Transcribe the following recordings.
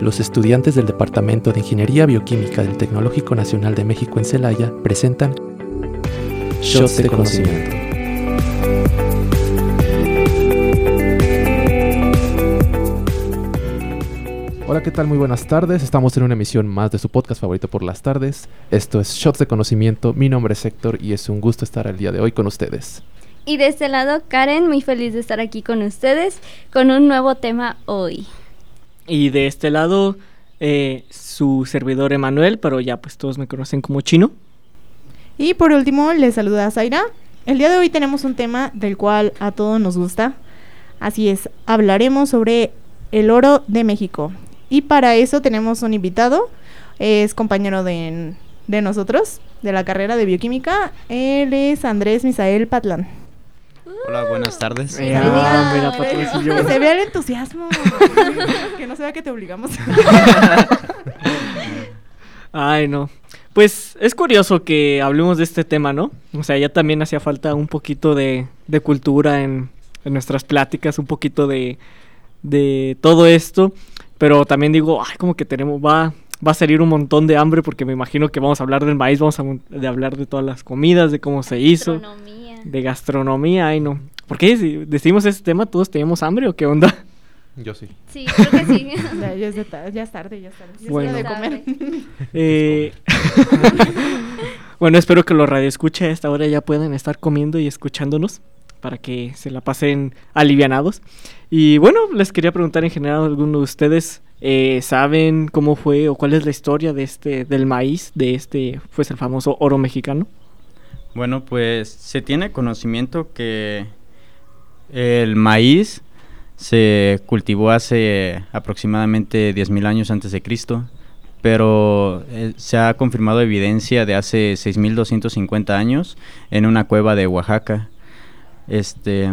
los estudiantes del Departamento de Ingeniería Bioquímica del Tecnológico Nacional de México en Celaya presentan Shots de Conocimiento. Hola, ¿qué tal? Muy buenas tardes. Estamos en una emisión más de su podcast favorito por las tardes. Esto es Shots de Conocimiento. Mi nombre es Héctor y es un gusto estar el día de hoy con ustedes. Y de este lado, Karen, muy feliz de estar aquí con ustedes con un nuevo tema hoy. Y de este lado, eh, su servidor Emanuel, pero ya pues todos me conocen como chino. Y por último, les saluda Zaira. El día de hoy tenemos un tema del cual a todos nos gusta. Así es, hablaremos sobre el oro de México. Y para eso tenemos un invitado, es compañero de, de nosotros, de la carrera de bioquímica. Él es Andrés Misael Patlán. Hola, buenas tardes. Ah, mira, Que se vea el entusiasmo. que no se vea que te obligamos. Ay, no. Pues es curioso que hablemos de este tema, ¿no? O sea, ya también hacía falta un poquito de, de cultura en, en, nuestras pláticas, un poquito de, de todo esto. Pero también digo, ay, como que tenemos, va, va a salir un montón de hambre porque me imagino que vamos a hablar del maíz, vamos a de hablar de todas las comidas, de cómo se hizo. Gastronomía. De gastronomía, ay no. ¿Por qué si decimos ese tema todos tenemos hambre o qué onda? Yo sí. Sí, creo que sí. ya, ya, es de ta- ya es tarde, ya es tarde. Ya Bueno. de comer. Eh, bueno, espero que los radioescucha a esta hora ya puedan estar comiendo y escuchándonos para que se la pasen alivianados. Y bueno, les quería preguntar en general, ¿alguno de ustedes eh, saben cómo fue o cuál es la historia de este del maíz, de este, pues el famoso oro mexicano? Bueno, pues se tiene conocimiento que el maíz se cultivó hace aproximadamente 10.000 años antes de Cristo, pero eh, se ha confirmado evidencia de hace 6.250 años en una cueva de Oaxaca. Este,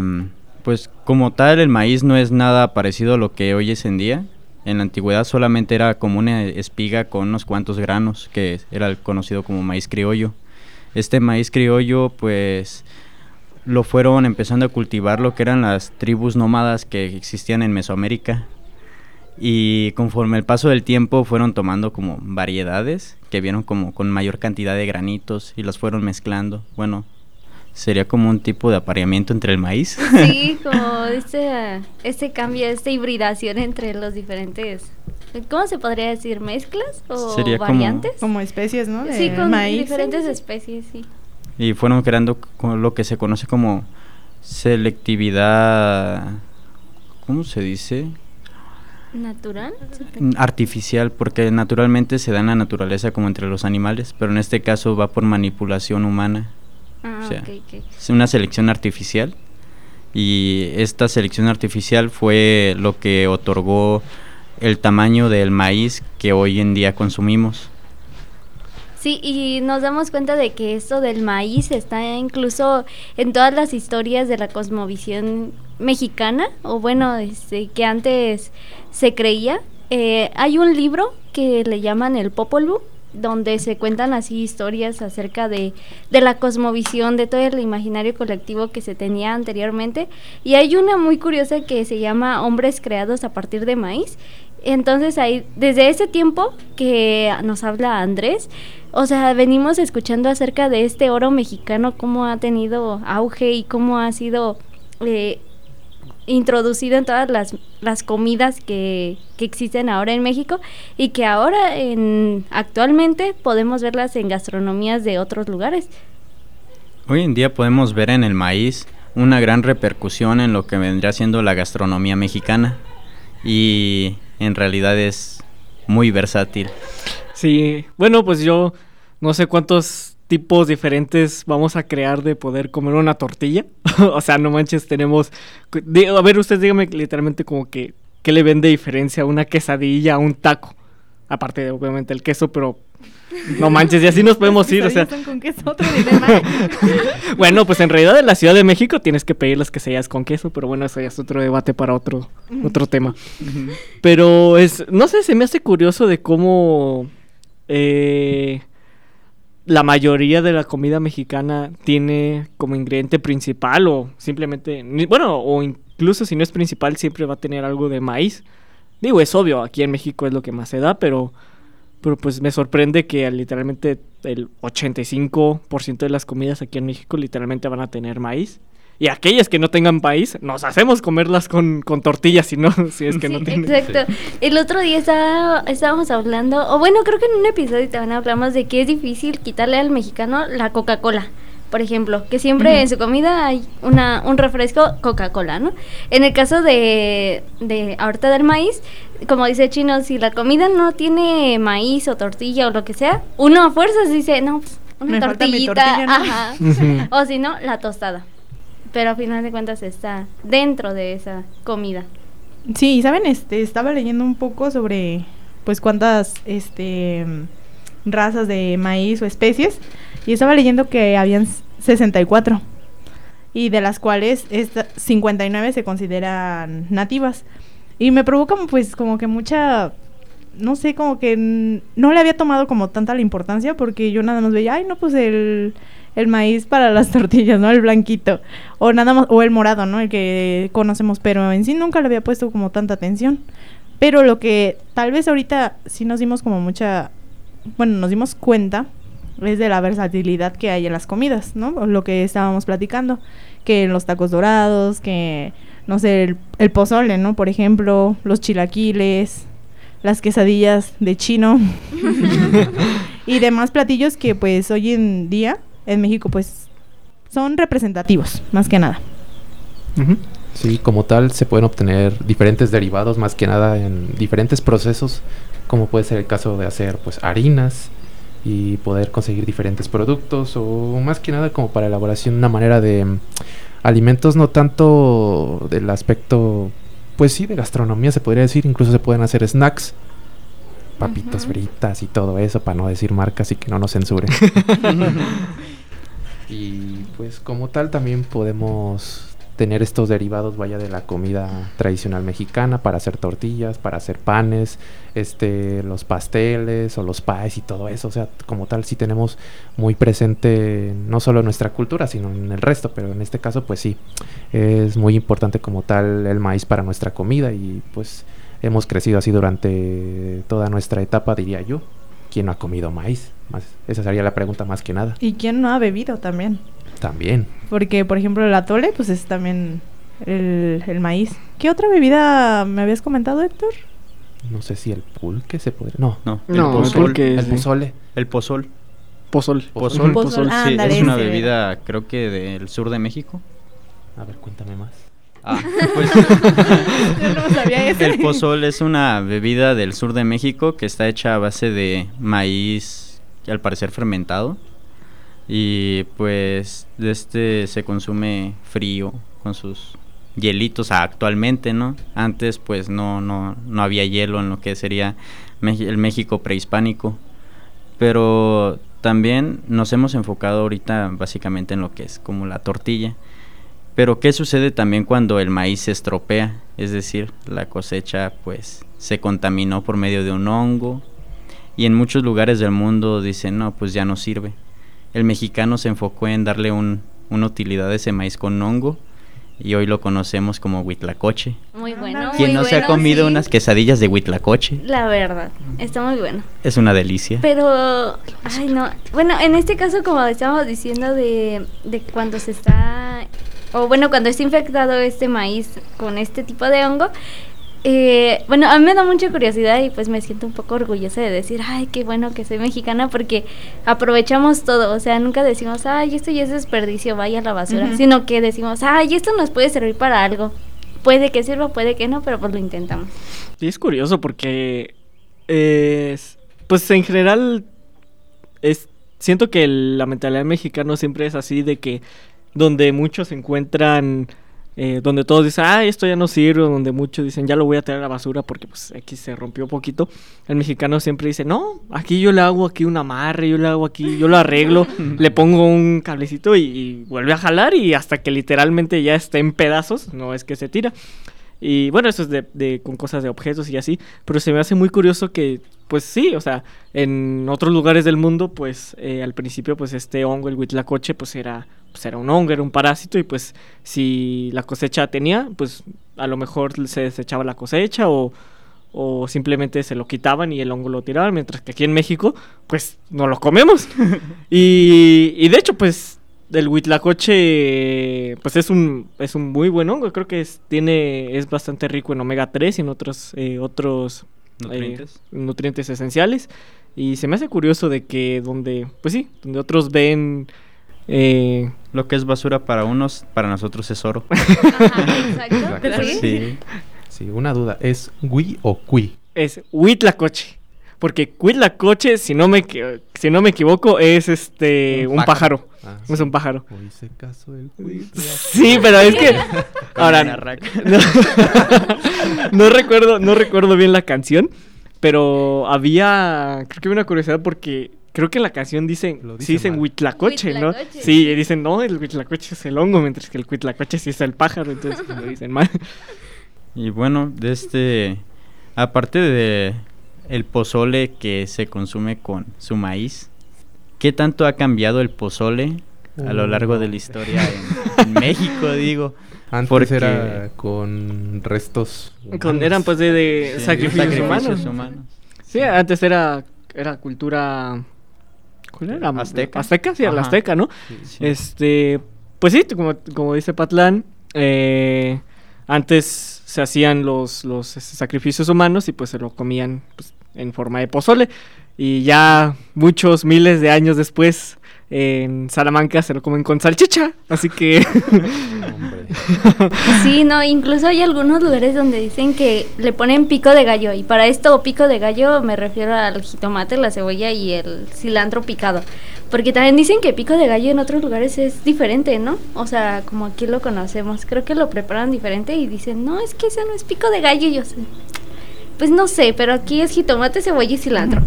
pues como tal el maíz no es nada parecido a lo que hoy es en día. En la antigüedad solamente era como una espiga con unos cuantos granos, que era conocido como maíz criollo. Este maíz criollo, pues lo fueron empezando a cultivar lo que eran las tribus nómadas que existían en Mesoamérica. Y conforme el paso del tiempo fueron tomando como variedades que vieron como con mayor cantidad de granitos y las fueron mezclando. Bueno, sería como un tipo de apareamiento entre el maíz. Sí, como este, este cambio, esta hibridación entre los diferentes. ¿Cómo se podría decir? ¿Mezclas o Sería como- variantes? Como especies, ¿no? De sí, con maíz. diferentes especies, sí. y fueron creando lo que se conoce como selectividad, ¿cómo se dice? ¿Natural? Mm, Artificial, porque naturalmente se da en la naturaleza como entre los animales, pero en este caso va por manipulación humana, Ah, o sea, es una selección artificial y esta selección artificial fue lo que otorgó el tamaño del maíz que hoy en día consumimos. Sí, y nos damos cuenta de que esto del maíz está incluso en todas las historias de la cosmovisión mexicana, o bueno, este, que antes se creía. Eh, hay un libro que le llaman el Popol Vuh, donde se cuentan así historias acerca de, de la cosmovisión, de todo el imaginario colectivo que se tenía anteriormente. Y hay una muy curiosa que se llama Hombres creados a partir de maíz. Entonces ahí, desde ese tiempo que nos habla Andrés, o sea, venimos escuchando acerca de este oro mexicano, cómo ha tenido auge y cómo ha sido eh, introducido en todas las, las comidas que, que existen ahora en México y que ahora en, actualmente podemos verlas en gastronomías de otros lugares. Hoy en día podemos ver en el maíz una gran repercusión en lo que vendría siendo la gastronomía mexicana y en realidad es muy versátil. Sí, bueno, pues yo no sé cuántos tipos diferentes vamos a crear de poder comer una tortilla. o sea, no manches, tenemos... A ver, ustedes díganme literalmente como que... ¿Qué le ven de diferencia a una quesadilla a un taco? Aparte de obviamente el queso, pero... No manches, y así nos podemos ir, o sea... Quesadillas son con queso, otro dilema. Bueno, pues en realidad en la Ciudad de México tienes que pedir las quesadillas con queso, pero bueno, eso ya es otro debate para otro, otro tema. Pero es, no sé, se me hace curioso de cómo eh, la mayoría de la comida mexicana tiene como ingrediente principal o simplemente, bueno, o incluso si no es principal, siempre va a tener algo de maíz. Digo, es obvio, aquí en México es lo que más se da, pero, pero pues me sorprende que literalmente el 85% de las comidas aquí en México literalmente van a tener maíz. Y aquellas que no tengan país, nos hacemos comerlas con, con tortillas, si no, si es que no Sí, tienen. Exacto. El otro día estaba- estábamos hablando, o bueno, creo que en un episodio también hablamos de que es difícil quitarle al mexicano la Coca-Cola. Por ejemplo, que siempre en su comida hay una, un refresco Coca-Cola, ¿no? En el caso de, de ahorita del maíz, como dice Chino, si la comida no tiene maíz o tortilla o lo que sea, uno a fuerzas dice, no, pues, una Me falta mi tortillita, tortilla, ¿no? ajá. Ujú. o si no, la tostada. Pero a final de cuentas está dentro de esa comida. Sí, ¿saben? Este, estaba leyendo un poco sobre, pues, cuántas, este, razas de maíz o especies. Y estaba leyendo que habían 64. Y de las cuales esta- 59 se consideran nativas. Y me provoca, pues, como que mucha... No sé, como que no le había tomado como tanta la importancia porque yo nada más veía, ay, no, pues el, el maíz para las tortillas, ¿no? El blanquito. O nada más, o el morado, ¿no? El que conocemos, pero en sí nunca le había puesto como tanta atención. Pero lo que tal vez ahorita sí nos dimos como mucha, bueno, nos dimos cuenta es de la versatilidad que hay en las comidas, ¿no? Lo que estábamos platicando, que los tacos dorados, que, no sé, el, el pozole, ¿no? Por ejemplo, los chilaquiles, las quesadillas de chino y demás platillos que pues hoy en día en México pues son representativos, más que nada. Sí, como tal se pueden obtener diferentes derivados, más que nada en diferentes procesos, como puede ser el caso de hacer pues harinas y poder conseguir diferentes productos o más que nada como para elaboración una manera de mm, alimentos no tanto del aspecto pues sí de gastronomía se podría decir, incluso se pueden hacer snacks, papitas Ujú. fritas y todo eso para no decir marcas y que no nos censuren. Y pues como tal también podemos tener estos derivados vaya de la comida tradicional mexicana para hacer tortillas, para hacer panes, este los pasteles o los pies y todo eso, o sea, como tal sí tenemos muy presente no solo en nuestra cultura, sino en el resto, pero en este caso pues sí es muy importante como tal el maíz para nuestra comida y pues hemos crecido así durante toda nuestra etapa, diría yo. ¿Quién no ha comido maíz? Más, esa sería la pregunta más que nada. ¿Y quién no ha bebido también? También. Porque, por ejemplo, el atole, pues es también el, el maíz. ¿Qué otra bebida me habías comentado, Héctor? No sé si el pulque se podría. No. No, No, el el pozol. pulque- El sí. pozole. El pozol. Pozol. Pozol, Pozol. Ah, sí, es una bebida, creo que del sur de México. A ver, cuéntame más. Ah, pues Yo no sabía ese. el pozol es una bebida del sur de México que está hecha a base de maíz, al parecer fermentado. Y pues este se consume frío con sus hielitos actualmente, ¿no? Antes pues no, no, no había hielo en lo que sería el México prehispánico. Pero también nos hemos enfocado ahorita básicamente en lo que es como la tortilla. Pero ¿qué sucede también cuando el maíz se estropea? Es decir, la cosecha pues se contaminó por medio de un hongo y en muchos lugares del mundo dicen, no, pues ya no sirve. El mexicano se enfocó en darle un, una utilidad a ese maíz con hongo y hoy lo conocemos como huitlacoche. Muy bueno. Ándale. ¿Quién muy no se ha bueno, comido sí. unas quesadillas de huitlacoche? La verdad, está muy bueno. Es una delicia. Pero, ay no. Bueno, en este caso, como estábamos diciendo de, de cuando se está, o bueno, cuando está infectado este maíz con este tipo de hongo, eh, bueno, a mí me da mucha curiosidad y pues me siento un poco orgullosa de decir, ay, qué bueno que soy mexicana porque aprovechamos todo, o sea, nunca decimos, ay, esto ya es desperdicio, vaya a la basura, sino que decimos, ay, esto nos puede servir para algo. Puede que sirva, puede que no, pero pues lo intentamos. Sí, es curioso porque, eh, es- pues en general, es, siento que el- la mentalidad mexicana siempre es así de que donde muchos se encuentran, eh, donde todos dicen, ah, esto ya no sirve, donde muchos dicen, ya lo voy a tirar a la basura porque pues aquí se rompió poquito, el mexicano siempre dice, no, aquí yo le hago aquí un amarre, yo le hago aquí, yo lo arreglo, le pongo un cablecito y, y vuelve a jalar y hasta que literalmente ya esté en pedazos, no es que se tira. Y bueno, eso es de, de- con cosas de objetos y así. Pero se me hace muy curioso que, pues sí, o sea, en otros lugares del mundo, pues eh, al principio, pues este hongo, el huitlacoche, pues era, pues era un hongo, era un parásito. Y pues si la cosecha tenía, pues a lo mejor se desechaba la cosecha o, o simplemente se lo quitaban y el hongo lo tiraban, mientras que aquí en México, pues no lo comemos. y, y de hecho, pues el huitlacoche pues es un es un muy buen hongo, creo que es tiene es bastante rico en omega 3 y en otros eh, otros eh, Nutrientes. nutrientes esenciales y se me hace curioso de que donde pues sí, donde otros ven eh, Lo que es basura para unos, para nosotros es oro. Ajá, exacto. Exacto. Sí. Sí. Sí, una duda. ¿Es Wii o Cui? es huitlacoche. Porque huitlacoche, si no me si no me equivoco, es este un, Un pájaro. Ah, Es sí. un pájaro. Hoy se casó el. Sí, pero es que ahora no, no recuerdo, no recuerdo bien la canción, pero había creo que había una curiosidad porque creo que en la canción dicen Lo sí dicen huitlacoche, ¿no? Sí, y dicen, "No, el huitlacoche es el hongo", mientras que el huitlacoche sí es el pájaro, entonces lo dicen mal. Y bueno, de este, aparte de el pozole que se consume con su maíz, ¿qué tanto ha cambiado el pozole a lo largo de la historia en, en México, digo? Antes Porque- era con restos. Con- eran pues de, de Sí, sacrificios, humanos. humanos. Sí, antes era era cultura ¿Cuál era? Azteca. Azteca, sí, la azteca, ¿no? Sí. Este, pues sí, como, como dice Patlán, eh, antes se hacían los, los este, sacrificios humanos y pues se lo comían pues, en forma de pozole. Y ya muchos miles de años después, en Salamanca se lo comen con salchicha. Así que. Sí, no, incluso hay algunos lugares donde dicen que le ponen pico de gallo y para esto pico de gallo me refiero al jitomate, la cebolla y el cilantro picado. Porque también dicen que pico de gallo en otros lugares es diferente, ¿no? O sea, como aquí lo conocemos, creo que lo preparan diferente y dicen, no, es que ese no es pico de gallo, y yo sé. Pues no sé, pero aquí es jitomate, cebolla y cilantro.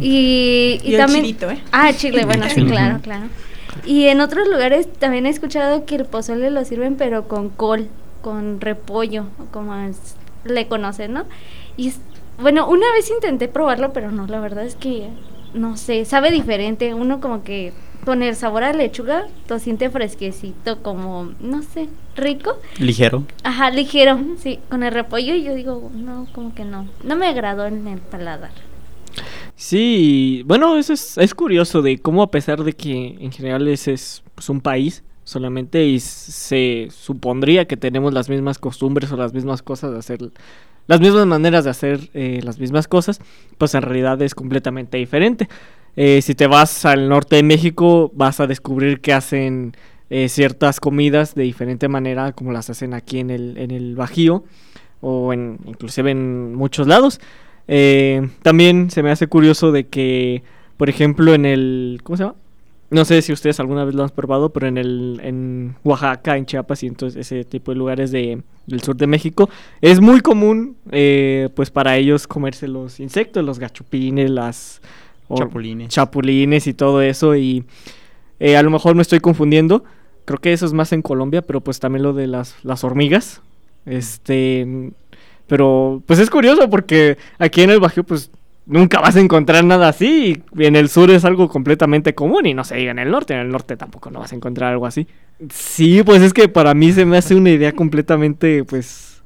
Y, Y el también... chilito, ¿eh? Ah, chile, bueno, sí, claro, claro. Y en otros lugares también he escuchado que el pozole lo sirven pero con col, con repollo, como es- le conocen, ¿no? Y bueno, una vez intenté probarlo, pero no, la verdad es que no sé, sabe diferente. Uno como que con el sabor a lechuga lo siente fresquecito, como, no sé, rico. Ligero. Ajá, ligero, sí, con el repollo yo digo, no, como que no. No me agradó en el paladar. sí, bueno, eso es, es curioso de cómo a pesar de que en general ese es pues, un país solamente y se supondría que tenemos las mismas costumbres o las mismas cosas de hacer, las mismas maneras de hacer eh, las mismas cosas, pues en realidad es completamente diferente. Eh, si te vas al norte de México vas a descubrir que hacen eh, ciertas comidas de diferente manera como las hacen aquí en el, en el Bajío o en, inclusive en muchos lados. Eh, también se me hace curioso de que, por ejemplo, en el... ¿Cómo se llama? No sé si ustedes alguna vez lo han probado, pero en el en Oaxaca, en Chiapas y entonces ese tipo de lugares de, del sur de México es muy común, eh, pues para ellos comerse los insectos, los gachupines, las Chapulines. chapulines y todo eso y eh, a lo mejor me estoy confundiendo. Creo que eso es más en Colombia, pero pues también lo de las, las hormigas. Este, pero pues es curioso porque aquí en el Bajío pues nunca vas a encontrar nada así. Y en el sur es algo completamente común y no se diga en el norte. En el norte tampoco no vas a encontrar algo así. Sí, pues es que para mí se me hace una idea completamente pues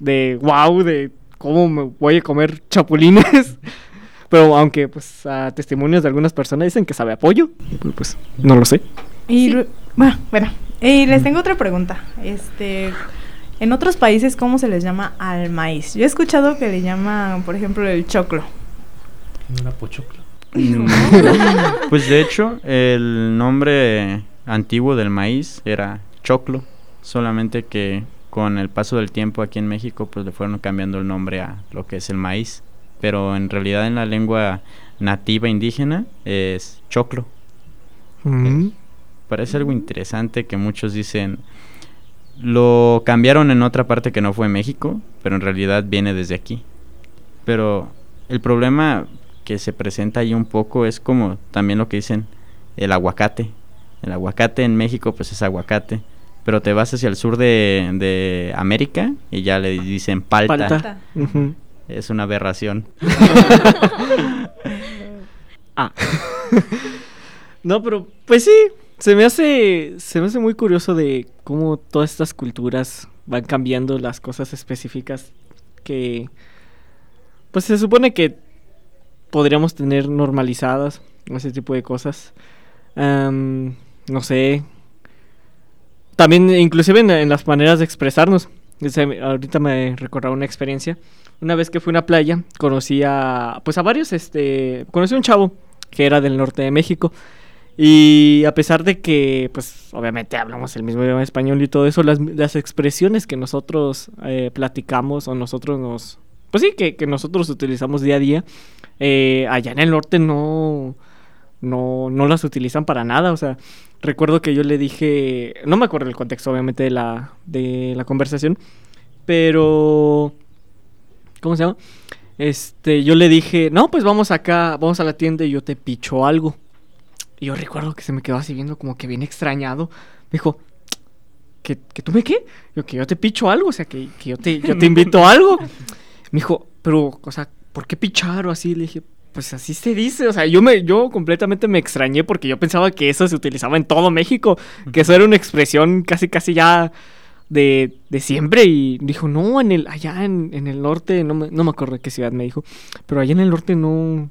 de wow, de cómo me voy a comer chapulines. Pero aunque pues a testimonios de algunas personas dicen que sabe a pollo, pues, no lo sé. Y Sí. bueno, bueno, y les tengo otra pregunta. Este, en otros países, ¿cómo se les llama al maíz? Yo he escuchado que le llaman, por ejemplo, el choclo. ¿No era pochoclo? Pues de hecho, el nombre antiguo del maíz era choclo, solamente que con el paso del tiempo aquí en México pues le fueron cambiando el nombre a lo que es el maíz, pero en realidad en la lengua nativa indígena es choclo. Mm. Parece algo interesante que muchos dicen lo cambiaron en otra parte que no fue México, pero en realidad viene desde aquí. Pero el problema que se presenta ahí un poco es como también lo que dicen el aguacate. El aguacate en México pues es aguacate, pero te vas hacia el sur de, de América y ya le dicen palta. Es una aberración. Ah. no, pero pues sí, se me hace se me hace muy curioso de cómo todas estas culturas van cambiando las cosas específicas que pues se supone que podríamos tener normalizadas ese tipo de cosas. No sé. También inclusive en, las maneras de expresarnos. Ahorita me recordaba una experiencia. Una vez que fui a una playa, conocí a pues a varios este, conocí a un chavo que era del norte de México. Y a pesar de que, pues, obviamente hablamos el mismo idioma español y todo eso, las, las expresiones que nosotros eh, platicamos o nosotros nos... Pues sí, que, que nosotros utilizamos día a día, eh, allá en el norte no, no, no las utilizan para nada. O sea, recuerdo que yo le dije, no me acuerdo el contexto obviamente de la, de la conversación, pero... ¿Cómo se llama? Este, yo le dije, no, pues vamos acá, vamos a la tienda y yo te picho algo. Y yo recuerdo que se me quedó así viendo como que bien extrañado. Me dijo, ¿que, que tú me qué? Yo, que yo te picho algo, o sea, que, que yo, te, yo te invito a algo. Me dijo, pero, o sea, ¿por qué pichar o así? Le dije, pues así se dice. O sea, yo me, yo completamente me extrañé porque yo pensaba que eso se utilizaba en todo México, que eso era una expresión casi, casi ya de, de siempre. Y dijo, no, en el, allá en, en el norte, no me, no me acuerdo de qué ciudad me dijo, pero allá en el norte no,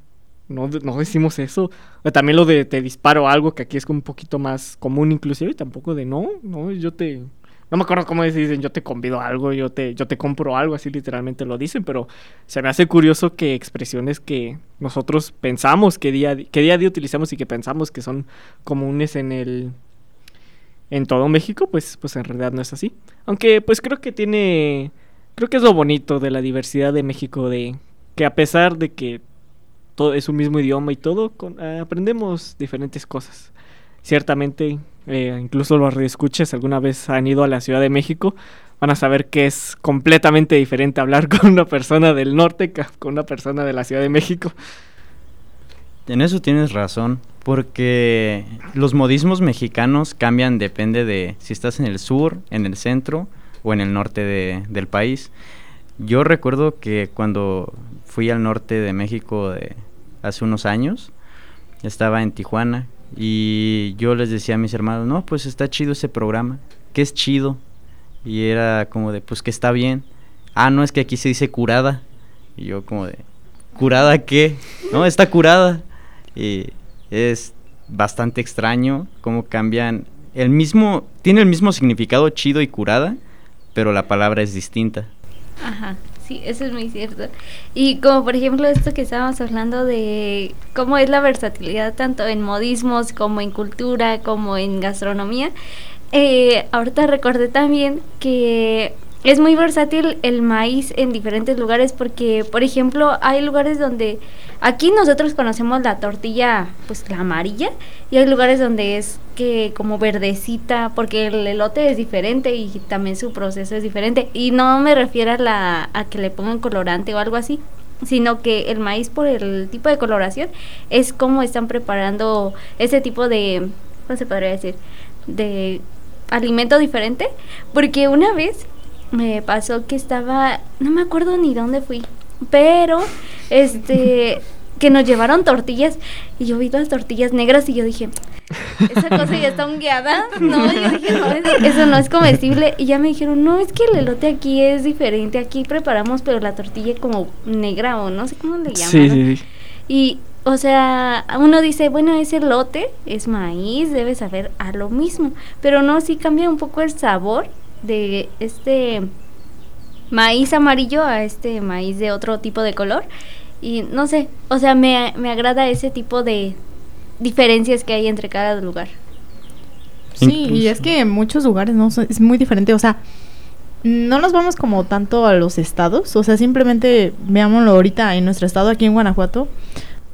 no, no decimos eso. O también lo de te disparo algo, que aquí es un poquito más común inclusive, y tampoco de no, no, yo te... No me acuerdo cómo dicen, yo te convido algo, yo te, yo te compro algo, así literalmente lo dicen, pero se me hace curioso que expresiones que nosotros pensamos que día, que día a día utilizamos y que pensamos que son comunes en el en todo México, pues, pues en realidad no es así. Aunque pues creo que tiene, creo que es lo bonito de la diversidad de México, de que a pesar de que todo es un mismo idioma y todo, aprendemos diferentes cosas. Ciertamente, eh, incluso los reescuches alguna vez han ido a la Ciudad de México, van a saber que es completamente diferente hablar con una persona del norte que con una persona de la Ciudad de México. En eso tienes razón, porque los modismos mexicanos cambian depende de si estás en el sur, en el centro o en el norte de- del país. Yo recuerdo que cuando fui al norte de México de hace unos años, estaba en Tijuana y yo les decía a mis hermanos, no, pues está chido ese programa, que es chido. Y era como de, pues que está bien. Ah, no, es que aquí se dice curada. Y yo como de, ¿curada qué? No, está curada. Y es bastante extraño cómo cambian el mismo, tiene el mismo significado chido y curada, pero la palabra es distinta. Ajá, sí, eso es muy cierto. Y como por ejemplo esto que estábamos hablando de cómo es la versatilidad tanto en modismos como en cultura, como en gastronomía, eh, ahorita recordé también que es muy versátil el maíz en diferentes lugares porque, por ejemplo, hay lugares donde aquí nosotros conocemos la tortilla, pues la amarilla, y hay lugares donde es que como verdecita, porque el elote es diferente y también su proceso es diferente. Y no me refiero a, la, a que le pongan colorante o algo así, sino que el maíz por el tipo de coloración es como están preparando ese tipo de, ¿cómo se podría decir? De alimento diferente, porque una vez me pasó que estaba, no me acuerdo ni dónde fui, pero este que nos llevaron tortillas y yo vi las tortillas negras y yo dije, esa cosa ya está hongueada, no, yo dije, no, eso- no es comestible y ya me dijeron, no, es que el elote aquí es diferente, aquí preparamos pero la tortilla como negra o no sé cómo le llaman. Sí, sí, sí. Y, o sea, uno dice, bueno, es elote, es maíz, debe saber a lo mismo. Pero no, sí cambia un poco el sabor de este maíz amarillo a este maíz de otro tipo de color. Y no sé, o sea, me, me agrada ese tipo de diferencias que hay entre cada lugar. Sí, y es que en muchos lugares no son- es muy diferente, o sea, no nos vamos como tanto a los estados, o sea, simplemente veámoslo ahorita en nuestro estado aquí en Guanajuato,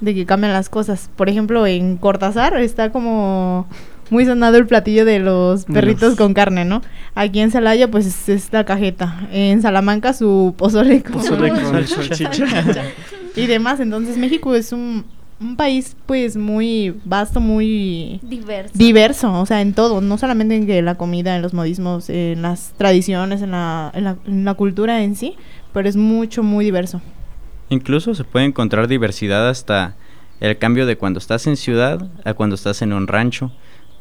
de que cambian las cosas. Por ejemplo, en Cortázar está como muy sonado el platillo de los perritos con carne, ¿no? Aquí en Celaya pues es, es la cajeta, en Salamanca su pozole con, Pozole con salchicha. y demás, entonces México es un, un país pues muy vasto, muy Diverso. diverso, o sea, en todo, no solamente en que la comida, en los modismos, en las tradiciones, en la, en la, en la cultura en sí, pero es mucho, muy diverso. Incluso se puede encontrar diversidad hasta el cambio de cuando estás en ciudad a cuando estás en un rancho.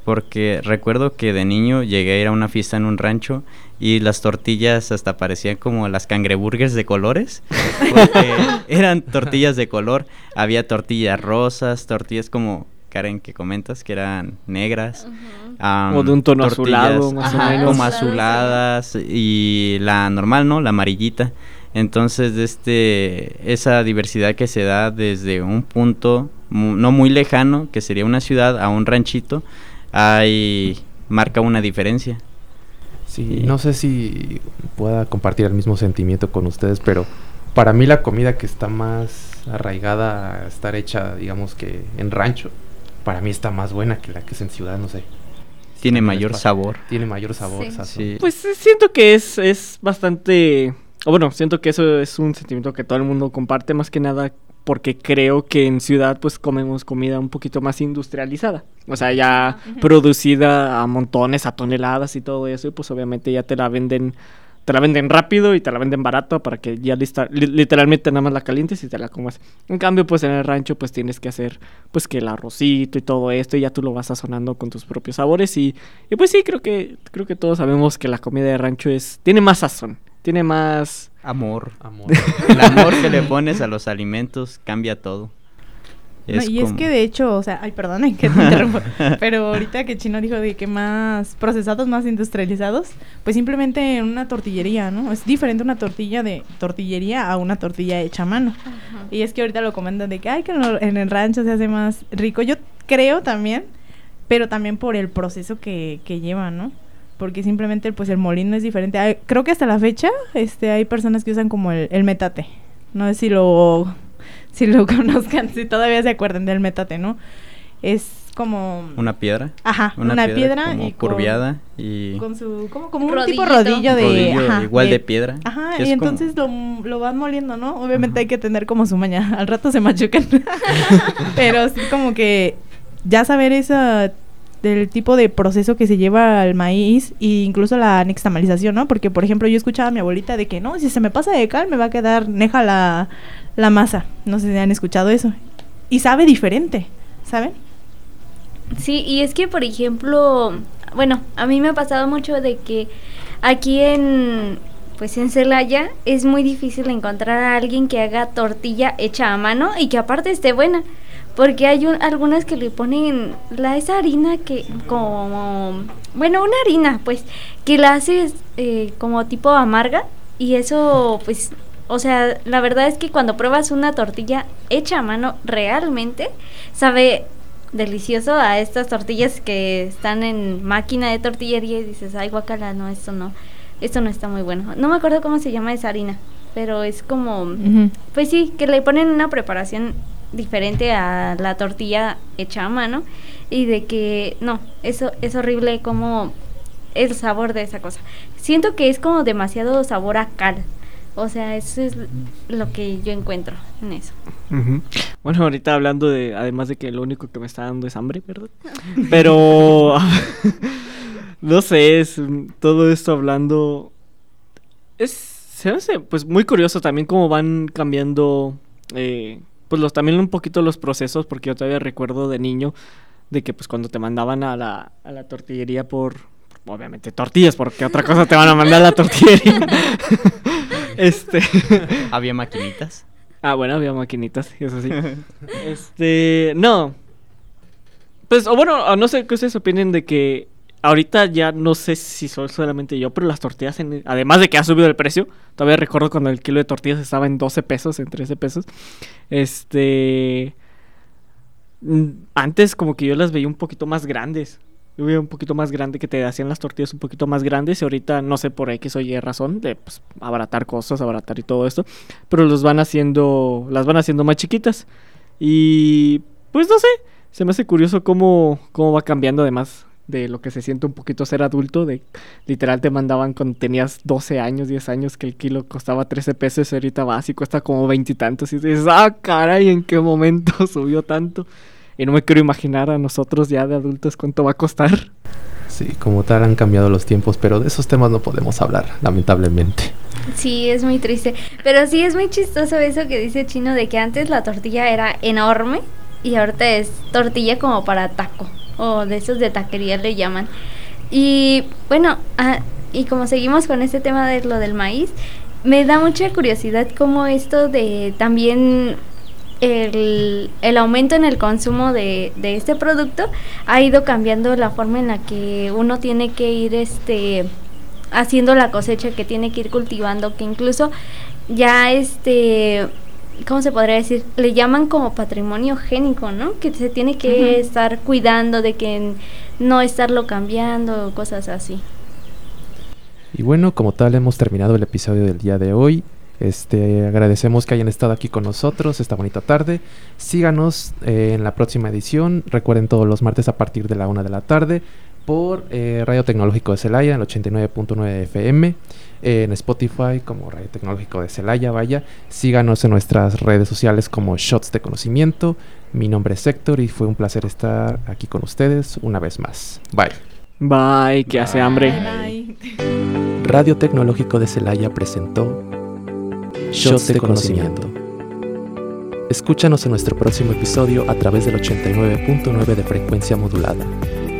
Porque recuerdo que de niño llegué a ir a una fiesta en un rancho y las tortillas hasta parecían como las cangreburgers de colores, porque eran tortillas de color, había tortillas rosas, tortillas como Karen que comentas que eran negras, am, O de un tono azulado, más o menos. como azuladas y la normal, ¿no? La amarillita. Entonces, este, esa diversidad que se da desde un punto mu- no muy lejano, que sería una ciudad, a un ranchito, hay marca una diferencia. Sí, Y- no sé si pueda compartir el mismo sentimiento con ustedes, pero para mí la comida que está más arraigada a estar hecha, digamos que en rancho, para mí está más buena que la que es en ciudad, no sé. Tiene mayor sabor. Tiene mayor sabor, Sí. Sí. Pues eh, siento que es, es bastante... O bueno, siento que eso es un sentimiento que todo el mundo comparte más que nada porque creo que en ciudad pues comemos comida un poquito más industrializada. O sea, ya producida a montones, a toneladas y todo eso. Y pues obviamente ya te la venden... Te la venden rápido y te la venden barato para que ya lista- li- literalmente nada más la calientes y te la comas. En cambio, pues en el rancho pues tienes que hacer pues que el arrocito y todo esto y ya tú lo vas sazonando con tus propios sabores y, y pues sí, creo que creo que todos sabemos que la comida de rancho es tiene más sazón, tiene más Amor. Amor. El amor que le pones a los alimentos cambia todo. No, y es que de hecho, o sea, ay, perdón que te interrumpo, pero ahorita que Chino dijo de que más procesados, más industrializados, pues simplemente en una tortillería, ¿no? Es diferente una tortilla de tortillería a una tortilla hecha a mano. Y es que ahorita lo comentan de que, ay, que en el rancho se hace más rico. Yo creo también, pero también por el proceso que, que lleva, ¿no? Porque simplemente, pues, el molino es diferente. Hay- creo que hasta la fecha, este, hay personas que usan como el, el metate. No sé si lo, si lo conozcan, si todavía se acuerdan del metate, ¿no? Es como... Una piedra. Ajá, una, piedra, como y con- curviada y Con su... Como, como un tipo rodillo de... rodillo ajá, igual de, piedra. Ajá, y como- entonces lo, lo van moliendo, ¿no? Obviamente hay que tener como su maña. Al rato se machucan. Pero sí como que ya saber esa del tipo de proceso que se lleva al maíz e incluso la nixtamalización, ¿no? Porque, por ejemplo, yo escuchaba a mi abuelita de que, no, si se me pasa de cal me va a quedar neja la, la masa. No sé si han escuchado eso. Y sabe diferente, ¿saben? Sí, y es que, por ejemplo, bueno, a mí me ha pasado mucho de que aquí en, pues en Celaya es muy difícil encontrar a alguien que haga tortilla hecha a mano y que aparte esté buena. Porque hay un- algunas que le ponen la esa harina que como bueno una harina pues que la haces eh, como tipo amarga y eso pues o sea la verdad es que cuando pruebas una tortilla hecha a mano realmente sabe delicioso a estas tortillas que están en máquina de tortillería y dices ay guacala no esto no esto no está muy bueno no me acuerdo cómo se llama esa harina pero es como pues sí, que le ponen una preparación diferente a la tortilla hecha a mano y de que no, eso es horrible como el sabor de esa cosa. Siento que es como demasiado sabor a cal. O sea, eso es lo que yo encuentro en eso. Bueno, ahorita hablando de, además de que lo único que me está dando es hambre, ¿verdad? Pero, no sé, es mm, todo esto hablando, es, se hace, pues muy curioso también cómo van cambiando, eh, pues los, también un poquito los procesos, porque yo todavía recuerdo de niño, de que pues cuando te mandaban a la, a la tortillería por, obviamente tortillas, porque otra cosa te van a mandar a la tortillería. este... Había maquinitas. Ah, bueno, había maquinitas, eso sí. este, no. Pues, o bueno, no sé qué ustedes opinen de que ahorita ya no sé si soy solamente yo, pero las tortillas, en- además de que ha subido el precio, todavía recuerdo cuando el kilo de tortillas estaba en 12 pesos, en 13 pesos. Este. mm, Antes, como que yo las veía un poquito más grandes. Yo veía un poquito más grande que te hacían las tortillas un poquito más grandes y ahorita no sé por X o Y razón de pues, abaratar cosas, abaratar y todo esto, pero los van haciendo, las van haciendo más chiquitas y pues no sé, se me hace curioso cómo, cómo va cambiando además de lo que se siente un poquito ser adulto, de literal te mandaban cuando tenías 12 años, 10 años que el kilo costaba 13 pesos y ahorita vas y cuesta como veintitantos y, dices, ah caray, ¿en qué momento subió tanto? Y no me quiero imaginar a nosotros ya de adultos cuánto va a costar. Sí, como tal han cambiado los tiempos, pero de esos temas no podemos hablar, lamentablemente. Sí, es muy triste. Pero sí es muy chistoso eso que dice Chino de que antes la tortilla era enorme y ahorita es tortilla como para taco. O de esos de taquería le llaman. Y bueno, ah, y como seguimos con este tema de lo del maíz, me da mucha curiosidad cómo esto de también el, el, aumento en el consumo de, de, este producto ha ido cambiando la forma en la que uno tiene que ir este haciendo la cosecha que tiene que ir cultivando que incluso ya este ¿cómo se podría decir? Le llaman como patrimonio génico, ¿no? Que se tiene que estar cuidando de que no estarlo cambiando, cosas así. Y bueno, como tal hemos terminado el episodio del día de hoy. Este, agradecemos que hayan estado aquí con nosotros esta bonita tarde. Síganos eh, en la próxima edición. Recuerden todos los martes a partir de la una de la tarde por eh, Radio Tecnológico de Celaya en el 89.9 FM. en Spotify como Radio Tecnológico de Celaya, vaya. Síganos en nuestras redes sociales como Shots de Conocimiento. Mi nombre es Héctor y fue un placer estar aquí con ustedes una vez más. Bye. Bye, que hace hambre. Radio Tecnológico de Celaya presentó Shots de Conocimiento. Escúchanos en nuestro próximo episodio a través del 89.9 de frecuencia modulada,